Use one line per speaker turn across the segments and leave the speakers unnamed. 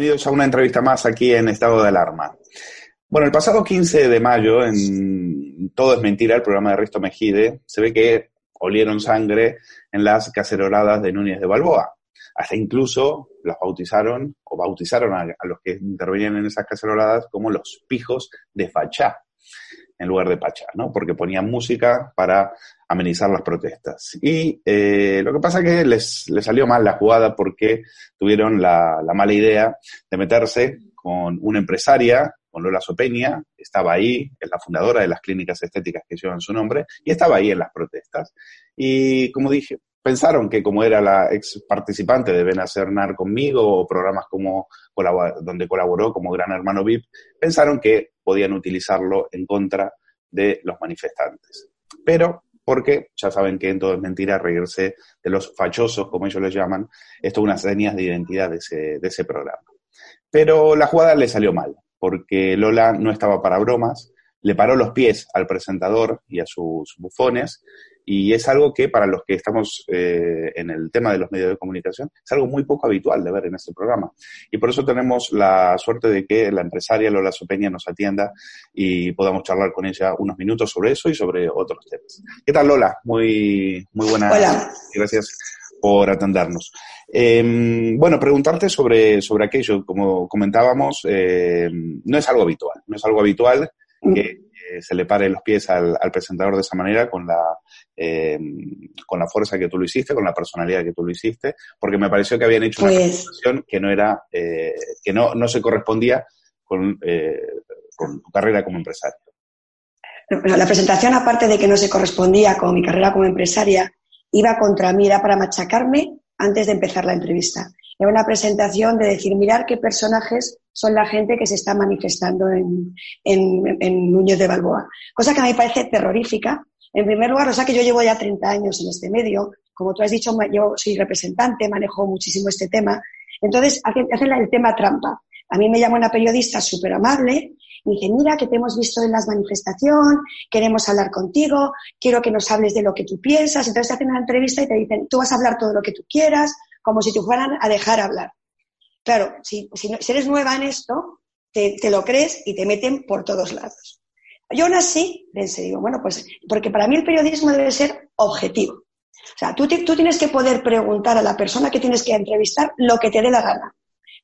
Bienvenidos a una entrevista más aquí en Estado de Alarma. Bueno, el pasado 15 de mayo, en Todo es Mentira, el programa de Risto Mejide, se ve que olieron sangre en las caceroladas de Núñez de Balboa. Hasta incluso las bautizaron o bautizaron a, los que intervenían en esas caceroladas como los pijos de Fachá, en lugar de Pachá, ¿no? Porque ponían música para amenizar las protestas. Y eh, lo que pasa es que les, salió mal la jugada porque tuvieron la, la mala idea de meterse con una empresaria, con Lola Sopeña, estaba ahí, es la fundadora de las clínicas estéticas que llevan su nombre, y estaba ahí en las protestas. Y como dije, pensaron que como era la ex participante de Ven a conmigo o programas como donde colaboró como Gran Hermano VIP, pensaron que podían utilizarlo en contra de los manifestantes. Pero porque ya saben que en todo es mentira reírse de los fachosos, como ellos les llaman, esto es unas señas de identidad de ese, de ese programa. Pero la jugada le salió mal, porque Lola no estaba para bromas, le paró los pies al presentador y a sus bufones, y es algo que para los que estamos eh, en el tema de los medios de comunicación es algo muy poco habitual de ver en este programa. Y por eso tenemos la suerte de que la empresaria Lola Sopeña nos atienda y podamos charlar con ella unos minutos sobre eso y sobre otros temas. ¿Qué tal Lola? Muy, muy buenas.
Hola.
Gracias por atendernos. Eh, bueno, preguntarte sobre, sobre aquello, como comentábamos, eh, no es algo habitual, no es algo habitual que se le pare los pies al, presentador de esa manera con la, eh, con la fuerza que tú lo hiciste, con la personalidad que tú lo hiciste, porque me pareció que habían hecho una
Pues-
presentación que no era, eh, que no, no se correspondía con, eh, con tu carrera como empresario.
La presentación, aparte de que no se correspondía con mi carrera como empresaria, iba contra mí, era para machacarme antes de empezar la entrevista. Era una presentación de decir, mirar qué personajes son la gente que se está manifestando en, en, en Núñez de Balboa. Cosa que a mí me parece terrorífica. En primer lugar, o sea que yo llevo ya 30 años en este medio. Como tú has dicho, yo soy representante, manejo muchísimo este tema. Entonces, hacen, el tema trampa. A mí me llama una periodista súper amable y dice, mira, que te hemos visto en las manifestaciones, queremos hablar contigo, quiero que nos hables de lo que tú piensas. Entonces te hacen una entrevista y te dicen, tú vas a hablar todo lo que tú quieras, como si te fueran a dejar hablar. Claro, si, si, si eres nueva en esto, te, lo crees y te meten por todos lados. Yo aún así pensé, digo, bueno, pues, porque para mí el periodismo debe ser objetivo. O sea, tú, tienes que poder preguntar a la persona que tienes que entrevistar lo que te dé la gana.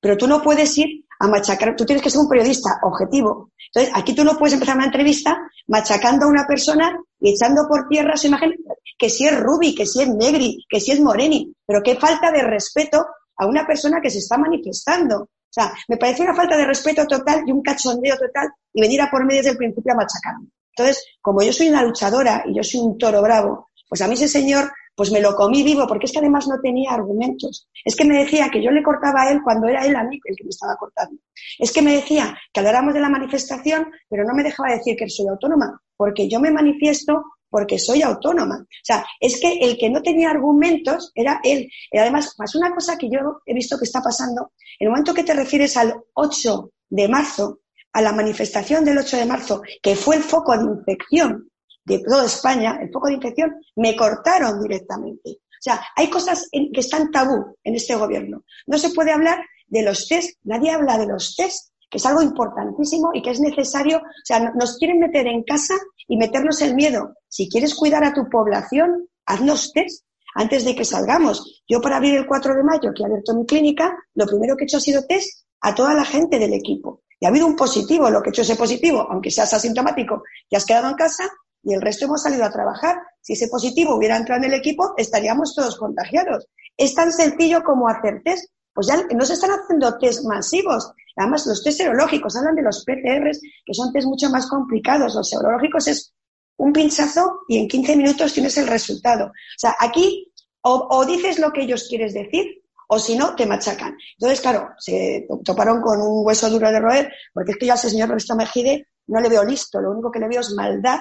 Pero tú no puedes ir a machacar, tú tienes que ser un periodista objetivo. Entonces, aquí tú no puedes empezar una entrevista machacando a una persona y echando por tierra su imagen, que si es Ruby, que si es Negri, que si es Moreni, pero qué falta de respeto a una persona que se está manifestando. O sea, me parece una falta de respeto total y un cachondeo total y venir a por mí desde el principio a machacarme. Entonces, como yo soy una luchadora y yo soy un toro bravo, pues a mí ese señor, pues me lo comí vivo, porque es que además no tenía argumentos. Es que me decía que yo le cortaba a él cuando era él a mí el que me estaba cortando. Es que me decía que habláramos de la manifestación, pero no me dejaba decir que soy autónoma, porque yo me manifiesto porque soy autónoma. O sea, es que el que no tenía argumentos era él. Y además, pasó una cosa que yo he visto que está pasando. En el momento que te refieres al 8 de marzo, a la manifestación del 8 de marzo, que fue el foco de infección de toda España, el foco de infección, me cortaron directamente. O sea, hay cosas en- que están tabú en este gobierno. No se puede hablar de los test, nadie habla de los test, que es algo importantísimo y que es necesario. O sea, no- nos quieren meter en casa y meternos el miedo. Si quieres cuidar a tu población, haznos test antes de que salgamos. Yo para abrir el 4 de mayo, que he abierto mi clínica, lo primero que he hecho ha sido test a toda la gente del equipo. Y ha habido un positivo, lo que he hecho ese positivo, aunque seas asintomático, te has quedado en casa y el resto hemos salido a trabajar. Si ese positivo hubiera entrado en el equipo, estaríamos todos contagiados. Es tan sencillo como hacer test. Pues ya no se están haciendo test masivos. Además, los test serológicos, hablan de los PCRs, que son test mucho más complicados. Los serológicos es un pinchazo y en 15 minutos tienes el resultado. O sea, aquí o, dices lo que ellos quieres decir o si no, te machacan. Entonces, claro, se to- toparon con un hueso duro de roer, porque es que yo a ese señor Ernesto Mejide no le veo listo, lo único que le veo es maldad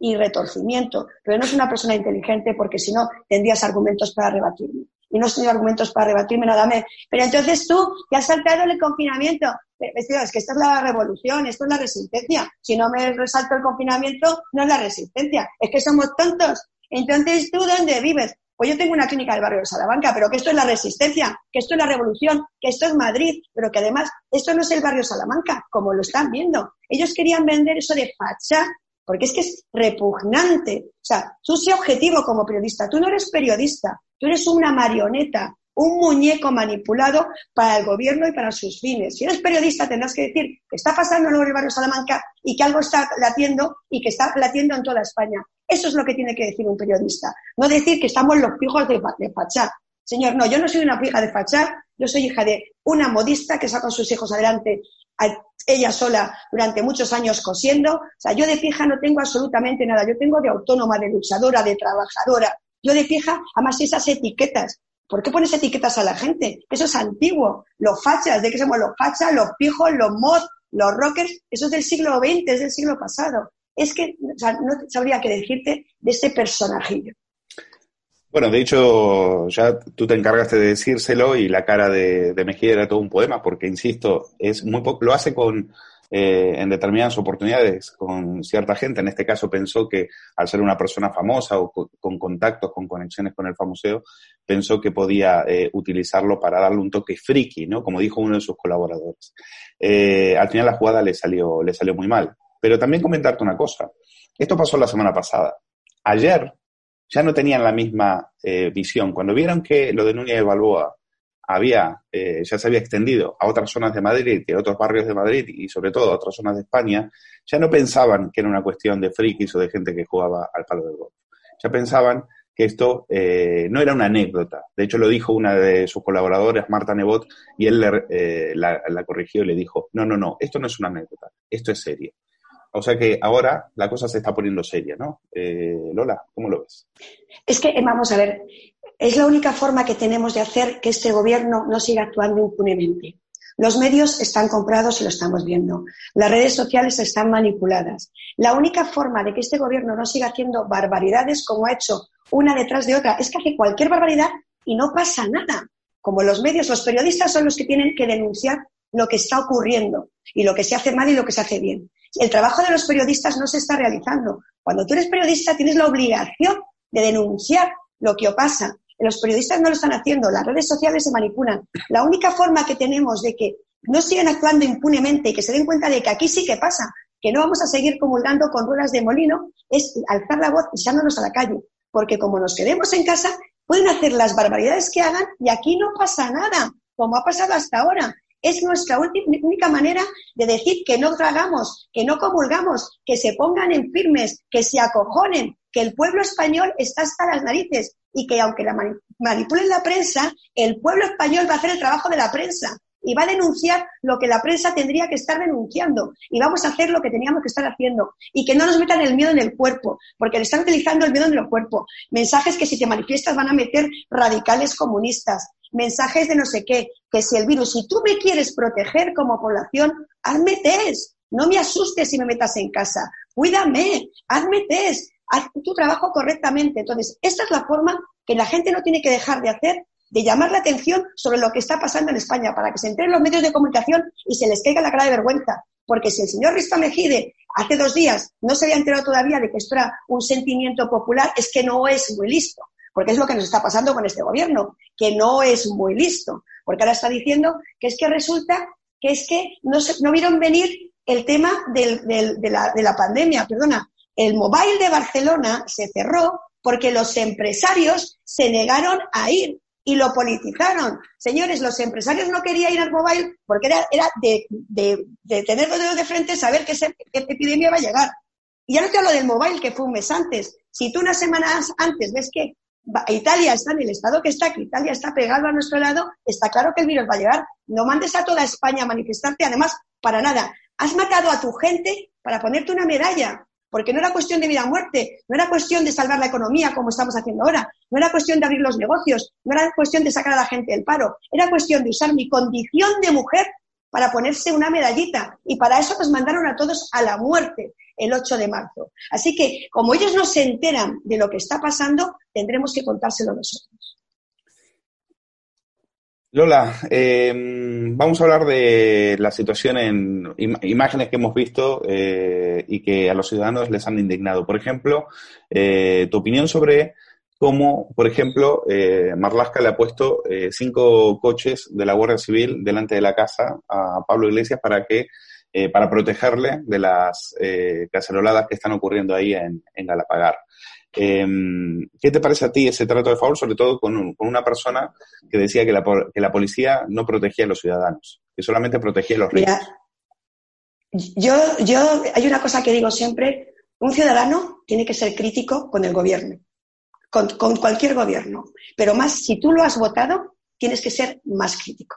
y retorcimiento. Pero no es una persona inteligente porque si no, tendrías argumentos para rebatirme. Y no has tenido argumentos para rebatirme nada más. Pero entonces tú, te has saltado el confinamiento. Es que esta es la revolución, esto es la resistencia. Si no me resalto el confinamiento, no es la resistencia. Es que somos tontos. Entonces, ¿tú dónde vives? pues yo tengo una clínica del barrio de Salamanca, pero que esto es la resistencia, que esto es la revolución, que esto es Madrid, pero que además esto no es el barrio Salamanca, como lo están viendo. Ellos querían vender eso de facha, porque es que es repugnante. O sea, tú sé objetivo como periodista, tú no eres periodista, tú eres una marioneta, un muñeco manipulado para el gobierno y para sus fines. Si eres periodista tendrás que decir que está pasando en el barrio Salamanca y que algo está latiendo y que está latiendo en toda España. Eso es lo que tiene que decir un periodista. No decir que estamos los pijos de, de. Señor, no, yo no soy una pija de fachá, yo soy hija de una modista que saca a sus hijos adelante ella sola durante muchos años cosiendo. O sea, yo de pija no tengo absolutamente nada. Yo tengo de autónoma, de luchadora, de trabajadora. Yo de pija, además esas etiquetas ¿Por qué pones etiquetas a la gente? Eso es antiguo. Los fachas, ¿de qué somos los fachas? Los pijos, los mod, los rockers, eso es del siglo XX, es del siglo pasado. Es que no sabría qué decirte de este personajillo.
Bueno, de hecho, ya tú te encargaste de decírselo y la cara de, de Mejía era todo un poema, porque, insisto, es muy poco, lo hace con, eh, en determinadas oportunidades con cierta gente. En este caso pensó que al ser una persona famosa o con, contactos, con conexiones con el famoseo, pensó que podía eh, utilizarlo para darle un toque friki, ¿no? Como dijo uno de sus colaboradores. Eh, al final la jugada le salió, le salió muy mal. Pero también comentarte una cosa. Esto pasó la semana pasada. Ayer ya no tenían la misma visión. Cuando vieron que lo de Núñez de Balboa había, eh, ya se había extendido a otras zonas de Madrid a otros barrios de Madrid y sobre todo a otras zonas de España, ya no pensaban que era una cuestión de frikis o de gente que jugaba al palo del golf. Ya pensaban que esto eh, no era una anécdota. De hecho, lo dijo una de sus colaboradoras, Marta Nebot, y él eh, la, la, corrigió y le dijo, no, no, no, esto no es una anécdota, esto es serio. O sea que ahora la cosa se está poniendo seria, ¿no? Lola, ¿cómo lo ves?
Es que, vamos a ver, es la única forma que tenemos de hacer que este gobierno no siga actuando impunemente. Los medios están comprados y lo estamos viendo. Las redes sociales están manipuladas. La única forma de que este gobierno no siga haciendo barbaridades como ha hecho una detrás de otra es que hace cualquier barbaridad y no pasa nada. Como los medios, los periodistas son los que tienen que denunciar lo que está ocurriendo y lo que se hace mal y lo que se hace bien. El trabajo de los periodistas no se está realizando. Cuando tú eres periodista tienes la obligación de denunciar lo que pasa los periodistas no lo están haciendo, las redes sociales se manipulan. La única forma que tenemos de que no sigan actuando impunemente y que se den cuenta de que aquí sí que pasa, que no vamos a seguir comulgando con ruedas de molino, es alzar la voz y echándonos a la calle. Porque como nos quedemos en casa, pueden hacer las barbaridades que hagan y aquí no pasa nada, como ha pasado hasta ahora. Es nuestra única manera de decir que no tragamos, que no comulgamos, que se pongan en firmes, que se acojonen, que el pueblo español está hasta las narices y que aunque la manipulen la prensa, el pueblo español va a hacer el trabajo de la prensa y va a denunciar lo que la prensa tendría que estar denunciando y vamos a hacer lo que teníamos que estar haciendo y que no nos metan el miedo en el cuerpo, porque le están utilizando el miedo en el cuerpo. Mensajes que si te manifiestas van a meter radicales comunistas, mensajes de no sé qué, que si el virus, si tú me quieres proteger como población, hazme test, no me asustes si me metas en casa, cuídame, hazme test, haz tu trabajo correctamente. Entonces, esta es la forma que la gente no tiene que dejar de hacer, de llamar la atención sobre lo que está pasando en España, para que se enteren los medios de comunicación y se les caiga la cara de vergüenza. Porque si el señor Risto Mejide hace dos días no se había enterado todavía de que esto era un sentimiento popular, es que no es muy listo. Porque es lo que nos está pasando con este gobierno, que no es muy listo. Porque ahora está diciendo que es que resulta que es que no, no vieron venir el tema de, la, de la pandemia, perdona, el Mobile de Barcelona se cerró porque los empresarios se negaron a ir y lo politizaron. Señores, los empresarios no querían ir al Mobile porque era, era de, de, de tener los dedos de frente saber que esa epidemia va a llegar. Y ya no te hablo del Mobile, que fue un mes antes. Si tú unas semanas antes ves que Italia está en el estado que está, que Italia está pegado a nuestro lado, está claro que el virus va a llegar. No mandes a toda España a manifestarte, además, para nada. Has matado a tu gente para ponerte una medalla porque no era cuestión de vida o muerte, no era cuestión de salvar la economía como estamos haciendo ahora, no era cuestión de abrir los negocios, no era cuestión de sacar a la gente del paro, era cuestión de usar mi condición de mujer para ponerse una medallita. Y para eso nos mandaron a todos a la muerte el 8 de marzo. Así que, como ellos no se enteran de lo que está pasando, tendremos que contárselo nosotros.
Lola, em, vamos a hablar de la situación en imágenes que hemos visto eh, y que a los ciudadanos les han indignado. Por ejemplo, eh, tu opinión sobre como, por ejemplo, eh, Marlasca le ha puesto eh, cinco coches de la Guardia Civil delante de la casa a Pablo Iglesias para que eh, para protegerle de las caceroladas que están ocurriendo ahí en, en Galapagar. Em, ¿Qué te parece a ti ese trato de favor, sobre todo con, una persona que decía que la, que la, policía no protegía a los ciudadanos, que solamente protegía a los ricos?
yo, yo, hay una cosa que digo siempre, un ciudadano tiene que ser crítico con el gobierno, con, con cualquier gobierno, pero más si tú lo has votado, tienes que ser más crítico.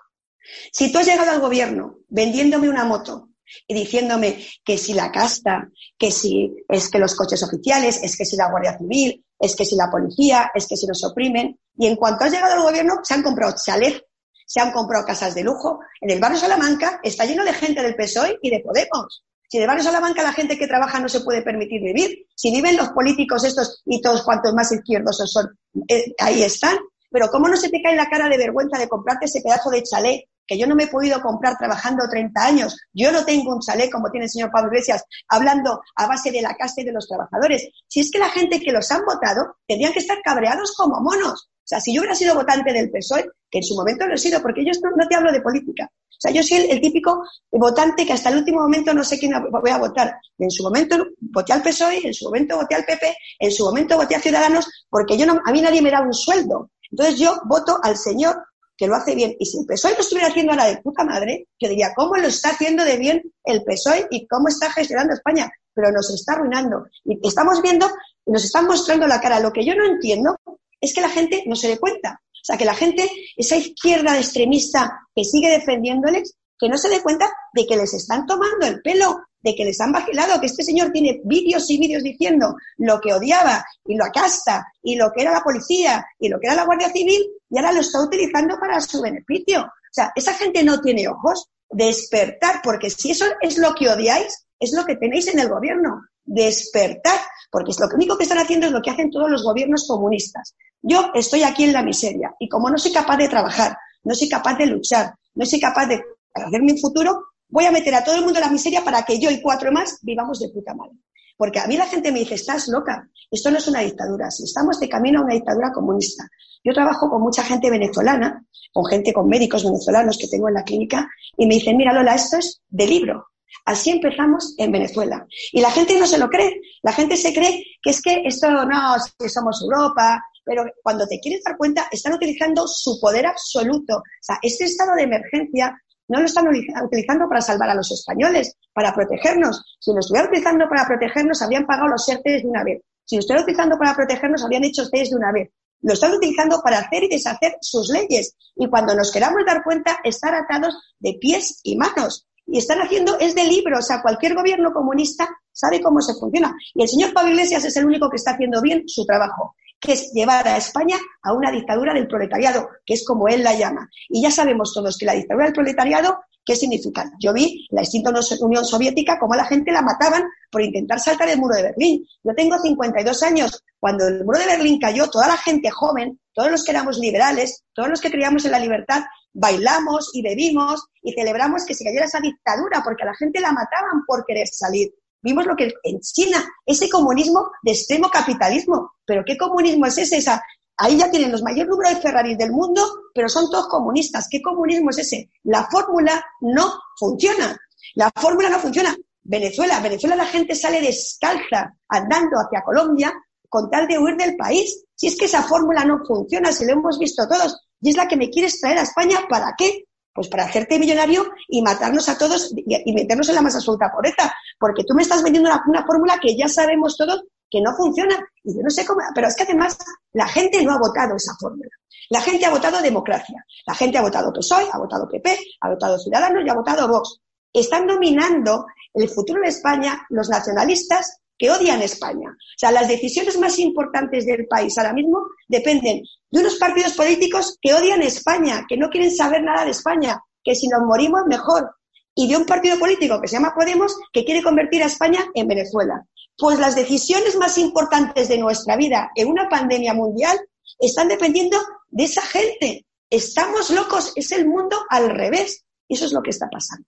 Si tú has llegado al gobierno vendiéndome una moto y diciéndome que si la casta, que si es que los coches oficiales, es que si la Guardia Civil, es que si la policía, es que si nos oprimen. Y en cuanto has llegado al gobierno, se han comprado chalets, se han comprado casas de lujo. En el barrio Salamanca está lleno de gente del PSOE y de Podemos. Si en el barrio Salamanca la gente que trabaja no se puede permitir vivir, si viven los políticos estos y todos cuantos más izquierdos son, eh, ahí están. Pero ¿cómo no se te cae la cara de vergüenza de comprarte ese pedazo de chalet que yo no me he podido comprar trabajando 30 años. Yo no tengo un chalet como tiene el señor Pablo Iglesias, hablando a base de la casa y de los trabajadores. Si es que la gente que los han votado tendrían que estar cabreados como monos. Sea, si yo hubiera sido votante del PSOE, que en su momento lo he sido, porque yo no, te hablo de política. O sea, yo soy el, típico votante que hasta el último momento no sé quién voy a votar. En su momento voté al PSOE, en su momento voté al PP, en su momento voté a Ciudadanos, porque yo no, a mí nadie me da un sueldo. Entonces yo voto al señor que lo hace bien. Y si el PSOE lo estuviera haciendo ahora de puta madre, yo diría, ¿cómo lo está haciendo de bien el PSOE y cómo está gestionando España? Pero nos está arruinando. Y estamos viendo, nos están mostrando la cara. Lo que yo no entiendo es que la gente no se dé cuenta. O sea, que la gente, esa izquierda extremista que sigue defendiéndoles, que no se dé cuenta de que les están tomando el pelo, de que les han vacilado, que este señor tiene vídeos y vídeos diciendo lo que odiaba y lo acasta y lo que era la policía y lo que era la Guardia Civil y ahora lo está utilizando para su beneficio. O sea, esa gente no tiene ojos. Despertar, porque si eso es lo que odiáis, es lo que tenéis en el gobierno. Despertar, porque es lo único que están haciendo es lo que hacen todos los gobiernos comunistas. Yo estoy aquí en la miseria y como no soy capaz de trabajar, no soy capaz de luchar, no soy capaz de hacerme un futuro, voy a meter a todo el mundo en la miseria para que yo y cuatro más vivamos de puta madre. Porque a mí la gente me dice, estás loca, esto no es una dictadura, si estamos de camino a una dictadura comunista. Yo trabajo con mucha gente venezolana, con gente, con médicos venezolanos que tengo en la clínica, y me dicen, mira Lola, esto es de libro. Así empezamos en Venezuela. Y la gente no se lo cree. La gente se cree que es que esto no, que somos Europa, pero cuando te quieres dar cuenta, están utilizando su poder absoluto. O sea, este estado de emergencia no lo están utilizando para salvar a los españoles, para protegernos. Si lo estuvieran utilizando para protegernos, habrían pagado los ERTES de una vez. Si lo estuvieran utilizando para protegernos, habrían hecho ustedes de una vez. Lo están utilizando para hacer y deshacer sus leyes. Y cuando nos queramos dar cuenta, estar atados de pies y manos. Y están haciendo, es de libro, o sea, cualquier gobierno comunista sabe cómo se funciona. Y el señor Pablo Iglesias es el único que está haciendo bien su trabajo que es llevar a España a una dictadura del proletariado, que es como él la llama. Y ya sabemos todos que la dictadura del proletariado, ¿qué significa? Yo vi la extinta Unión Soviética, cómo a la gente la mataban por intentar saltar el muro de Berlín. Yo tengo 52 años. Cuando el muro de Berlín cayó, toda la gente joven, todos los que éramos liberales, todos los que creíamos en la libertad, bailamos y bebimos y celebramos que se cayera esa dictadura, porque a la gente la mataban por querer salir. Vimos lo que en China, ese comunismo de extremo capitalismo. ¿Pero qué comunismo es ese? Esa, ahí ya tienen los mayores números de Ferraris del mundo, pero son todos comunistas. ¿Qué comunismo es ese? La fórmula no funciona. La fórmula no funciona. Venezuela, Venezuela la gente sale descalza andando hacia Colombia con tal de huir del país. Si es que esa fórmula no funciona, si lo hemos visto todos, y es la que me quieres traer a España, ¿para qué? Pues para hacerte millonario y matarnos a todos y, meternos en la más absoluta pobreza. Porque tú me estás vendiendo una, fórmula que ya sabemos todos que no funciona. Y yo no sé cómo, pero es que además la gente no ha votado esa fórmula. La gente ha votado democracia. La gente ha votado PSOE, ha votado PP, ha votado Ciudadanos y ha votado Vox. Están dominando el futuro de España los nacionalistas que odian España. O sea, las decisiones más importantes del país ahora mismo dependen de unos partidos políticos que odian España, que no quieren saber nada de España, que si nos morimos mejor, y de un partido político que se llama Podemos, que quiere convertir a España en Venezuela. Pues las decisiones más importantes de nuestra vida en una pandemia mundial están dependiendo de esa gente. Estamos locos, es el mundo al revés. Eso es lo que está pasando.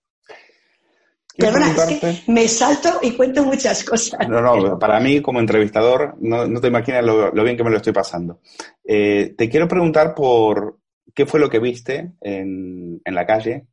Perdona, es que me salto y cuento muchas cosas.
No, no, para mí como entrevistador no, te imaginas lo, bien que me lo estoy pasando. Eh, te quiero preguntar por qué fue lo que viste en, la calle,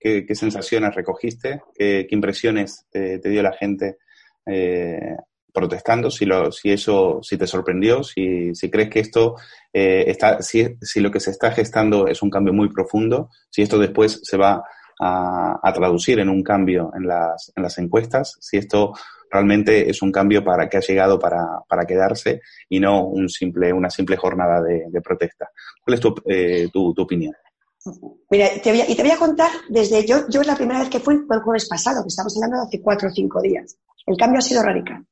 qué, sensaciones recogiste, qué, impresiones te, dio la gente eh, protestando, si, lo, si eso, si te sorprendió, si, si crees que esto eh, está, si, si lo que se está gestando es un cambio muy profundo, si esto después se va a, traducir en un cambio en las, en las encuestas, si esto realmente es un cambio para que ha llegado para, para quedarse y no un simple, una simple jornada de, protesta. ¿Cuál es tu, eh, tu, opinión?
Mira, te voy a, y te voy a contar desde yo, yo la primera vez que fui fue el jueves pasado, que estamos hablando de hace cuatro o cinco días. El cambio ha sido radical.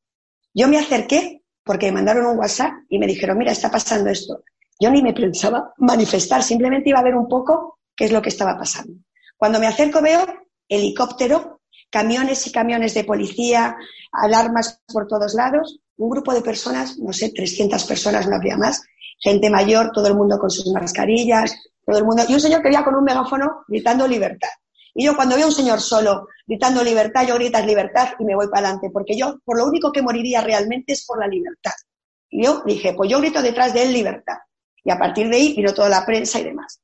Yo me acerqué porque me mandaron un WhatsApp y me dijeron, mira, está pasando esto. Yo ni me pensaba manifestar, simplemente iba a ver un poco qué es lo que estaba pasando. Cuando me acerco veo helicóptero, camiones y camiones de policía, alarmas por todos lados, un grupo de personas, no sé, 300 personas, no había más, gente mayor, todo el mundo con sus mascarillas, todo el mundo, y un señor que iba con un megáfono gritando libertad. Y yo cuando veo a un señor solo gritando libertad, yo gritas libertad y me voy para adelante, porque yo por lo único que moriría realmente es por la libertad. Y yo dije, pues yo grito detrás de él libertad. Y a partir de ahí vino toda la prensa y demás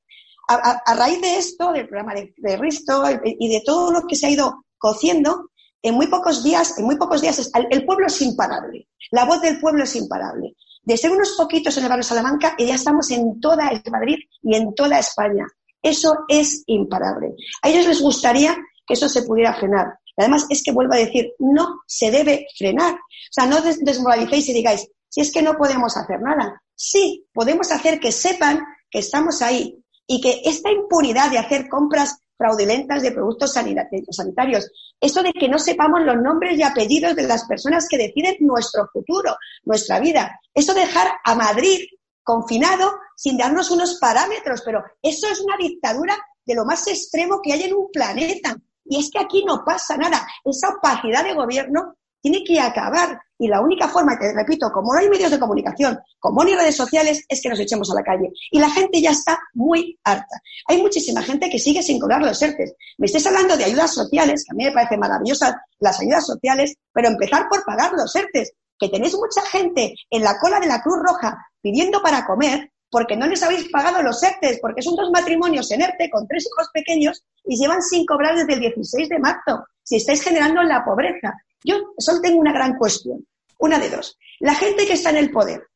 a, raíz de esto, del programa de, Risto y de todo lo que se ha ido cociendo, en muy pocos días, en muy pocos días, el, pueblo es imparable. La voz del pueblo es imparable. De ser unos poquitos en el barrio Salamanca, y ya estamos en toda Madrid y en toda España. Eso es imparable. A ellos les gustaría que eso se pudiera frenar. además es que vuelvo a decir, no se debe frenar. O sea, no desmoralicéis y digáis, si es que no podemos hacer nada. Sí, podemos hacer que sepan que estamos ahí, y que esta impunidad de hacer compras fraudulentas de productos sanitarios, esto de que no sepamos los nombres y apellidos de las personas que deciden nuestro futuro, nuestra vida, eso de dejar a Madrid confinado sin darnos unos parámetros, pero eso es una dictadura de lo más extremo que hay en un planeta. Y es que aquí no pasa nada. Esa opacidad de gobierno tiene que acabar. Y la única forma, te repito, como no hay medios de comunicación, como no hay redes sociales, es que nos echemos a la calle. Y la gente ya está muy harta. Hay muchísima gente que sigue sin cobrar los ERTES. Me estés hablando de ayudas sociales, que a mí me parece maravillosas las ayudas sociales, pero empezar por pagar los ERTES. Que tenéis mucha gente en la cola de la Cruz Roja pidiendo para comer porque no les habéis pagado los ERTES, porque son dos matrimonios en ERTE con tres hijos pequeños y llevan sin cobrar desde el 16 de marzo. Si estáis generando la pobreza. Yo solo tengo una gran cuestión. Una de dos. La gente que está en el poder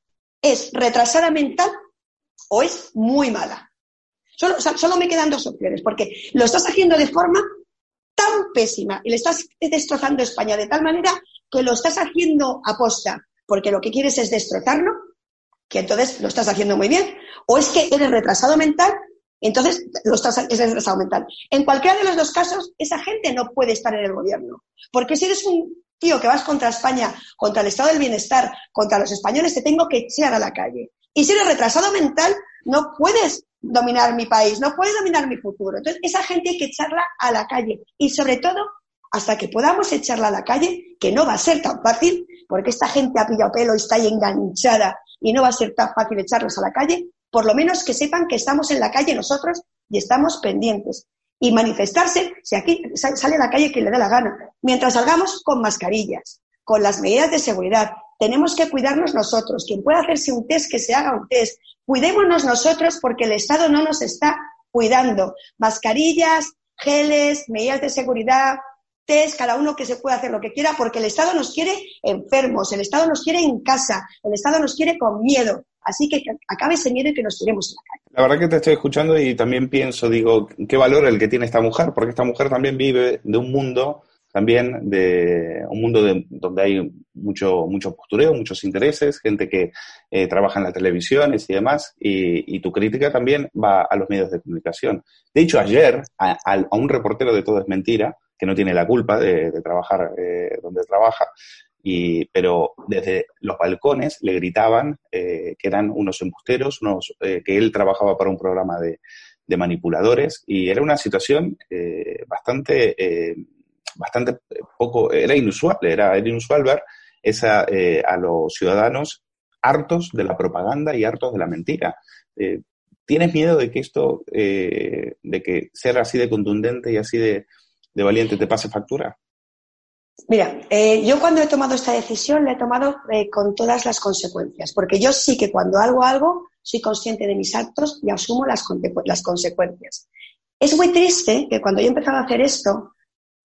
es retrasada mental o es muy mala. Solo, me quedan dos opciones, porque lo estás haciendo de forma tan pésima y le estás destrozando España de tal manera que lo estás haciendo aposta, porque lo que quieres es destrozarlo, que entonces lo estás haciendo muy bien, o es que eres retrasado mental, entonces lo estás, eres retrasado mental. En cualquiera de los dos casos, esa gente no puede estar en el gobierno, porque si eres un tío que vas contra España, contra el estado del bienestar, contra los españoles, te tengo que echar a la calle. Y si eres retrasado mental, no puedes dominar mi país, no puedes dominar mi futuro. Entonces, esa gente hay que echarla a la calle. Y sobre todo, hasta que podamos echarla a la calle, que no va a ser tan fácil, porque esta gente ha pillado pelo y está ahí enganchada y no va a ser tan fácil echarlos a la calle, por lo menos que sepan que estamos en la calle nosotros y estamos pendientes y manifestarse si aquí sale a la calle quien le dé la gana. Mientras salgamos con mascarillas, con las medidas de seguridad, tenemos que cuidarnos nosotros. Quien pueda hacerse un test, que se haga un test. Cuidémonos nosotros porque el Estado no nos está cuidando. Mascarillas, geles, medidas de seguridad, test, cada uno que se pueda hacer lo que quiera, porque el Estado nos quiere enfermos, el Estado nos quiere en casa, el Estado nos quiere con miedo. Así que acabe ese miedo y que nos tiremos en la calle.
La verdad que te estoy escuchando y también pienso, digo, qué valor el que tiene esta mujer, porque esta mujer también vive de un mundo, también de un mundo donde hay mucho, mucho postureo, muchos intereses, gente que eh, trabaja en las televisiones y demás, y, tu crítica también va a los medios de comunicación. De hecho, ayer a, un reportero de Todo es Mentira, que no tiene la culpa de, trabajar eh, donde trabaja, pero desde los balcones le gritaban eh, que eran unos embusteros, unos, eh, que él trabajaba para un programa de, manipuladores y era una situación eh, bastante, bastante poco, era inusual, era, inusual ver esa, a los ciudadanos hartos de la propaganda y hartos de la mentira. ¿Tienes miedo de que esto, de que ser así de contundente y así de, de Valiente te pase factura?
Mira, eh, yo cuando he tomado esta decisión la he tomado eh, con todas las consecuencias, porque yo sí que cuando hago algo soy consciente de mis actos y asumo las, las consecuencias. Es muy triste que cuando yo he empezado a hacer esto,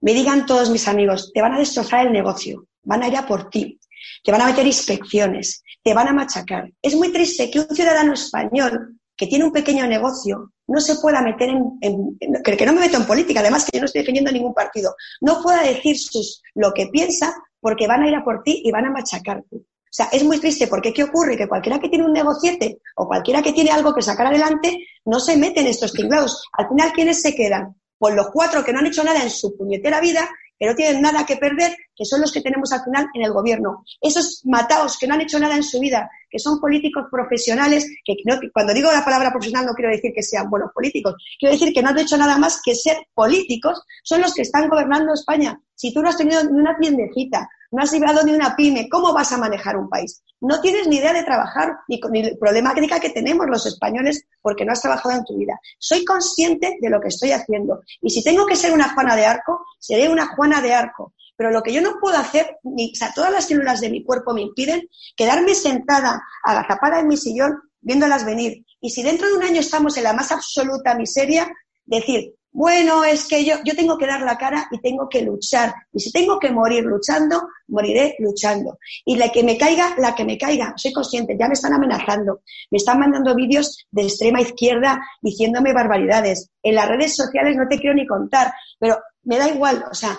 me digan todos mis amigos, te van a destrozar el negocio, van a ir a por ti, te van a meter inspecciones, te van a machacar. Es muy triste que un ciudadano español que tiene un pequeño negocio no se pueda meter en, que, no me meto en política, además que yo no estoy defendiendo ningún partido, no pueda decir sus, lo que piensa porque van a ir a por ti y van a machacarte. O sea, es muy triste porque ¿qué ocurre? Que cualquiera que tiene un negociete o cualquiera que tiene algo que sacar adelante no se mete en estos tinglados. Al final, ¿quiénes se quedan? Pues los cuatro que no han hecho nada en su puñetera vida que no tienen nada que perder, que son los que tenemos al final en el gobierno. Esos mataos que no han hecho nada en su vida, que son políticos profesionales, que, cuando digo la palabra profesional no quiero decir que sean buenos políticos, quiero decir que no han hecho nada más que ser políticos, son los que están gobernando España. Si tú no has tenido ni una tiendecita, no has llevado ni una pyme, ¿cómo vas a manejar un país? No tienes ni idea de trabajar ni con el problemática que tenemos los españoles porque no has trabajado en tu vida. Soy consciente de lo que estoy haciendo. Y si tengo que ser una Juana de Arco, seré una Juana de Arco. Pero lo que yo no puedo hacer, ni, todas las células de mi cuerpo me impiden quedarme sentada, agazapada en mi sillón, viéndolas venir. Y si dentro de un año estamos en la más absoluta miseria, decir, bueno, es que yo, yo tengo que dar la cara y tengo que luchar. Y si tengo que morir luchando, moriré luchando. Y la que me caiga, la que me caiga. Soy consciente, ya me están amenazando. Me están mandando vídeos de extrema izquierda diciéndome barbaridades. En las redes sociales no te quiero ni contar, pero me da igual. O sea,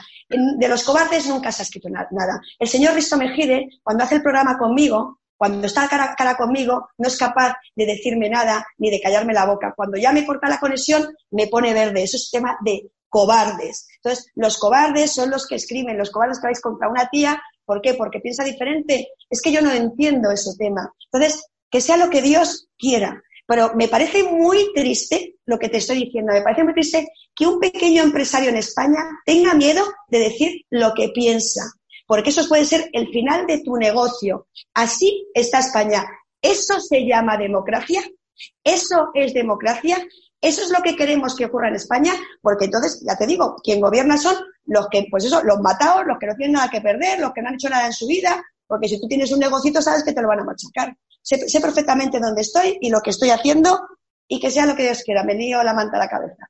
de los cobardes nunca se ha escrito nada. El señor Risto Mejide, cuando hace el programa conmigo, cuando está cara a cara conmigo, no es capaz de decirme nada ni de callarme la boca. Cuando ya me corta la conexión, me pone verde. Eso es tema de cobardes. Entonces, los cobardes son los que escriben, los cobardes que vais contra una tía. ¿Por qué? Porque piensa diferente. Es que yo no entiendo ese tema. Entonces, que sea lo que Dios quiera. Pero me parece muy triste lo que te estoy diciendo. Me parece muy triste que un pequeño empresario en España tenga miedo de decir lo que piensa porque eso puede ser el final de tu negocio. Así está España. ¿Eso se llama democracia? ¿Eso es democracia? Eso es lo que queremos que ocurra en España, porque entonces, ya te digo, quien gobierna son los que, pues eso, los matados, los que no tienen nada que perder, los que no han hecho nada en su vida, porque si tú tienes un negocito sabes que te lo van a machacar. Sé, perfectamente dónde estoy y lo que estoy haciendo y que sea lo que Dios quiera, me lío la manta a la cabeza.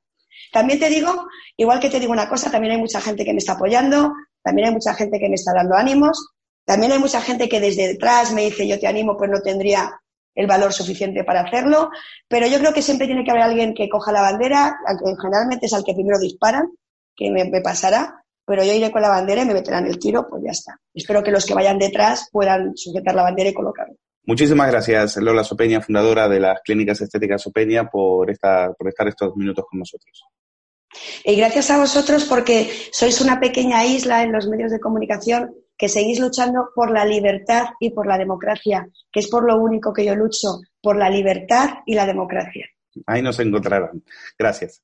También te digo, igual que te digo una cosa, también hay mucha gente que me está apoyando, también hay mucha gente que me está dando ánimos, también hay mucha gente que desde detrás me dice yo te animo, pues no tendría el valor suficiente para hacerlo, pero yo creo que siempre tiene que haber alguien que coja la bandera, generalmente es al que primero disparan, que me, pasará, pero yo iré con la bandera y me meterán el tiro, pues ya está. Espero que los que vayan detrás puedan sujetar la bandera y colocarla.
Muchísimas gracias, Lola Sopeña, fundadora de las Clínicas Estéticas Sopeña, por, esta, por estar estos minutos con nosotros.
Y gracias a vosotros porque sois una pequeña isla en los medios de comunicación que seguís luchando por la libertad y por la democracia, que es por lo único que yo lucho, por la libertad y la democracia.
Ahí nos encontrarán. Gracias.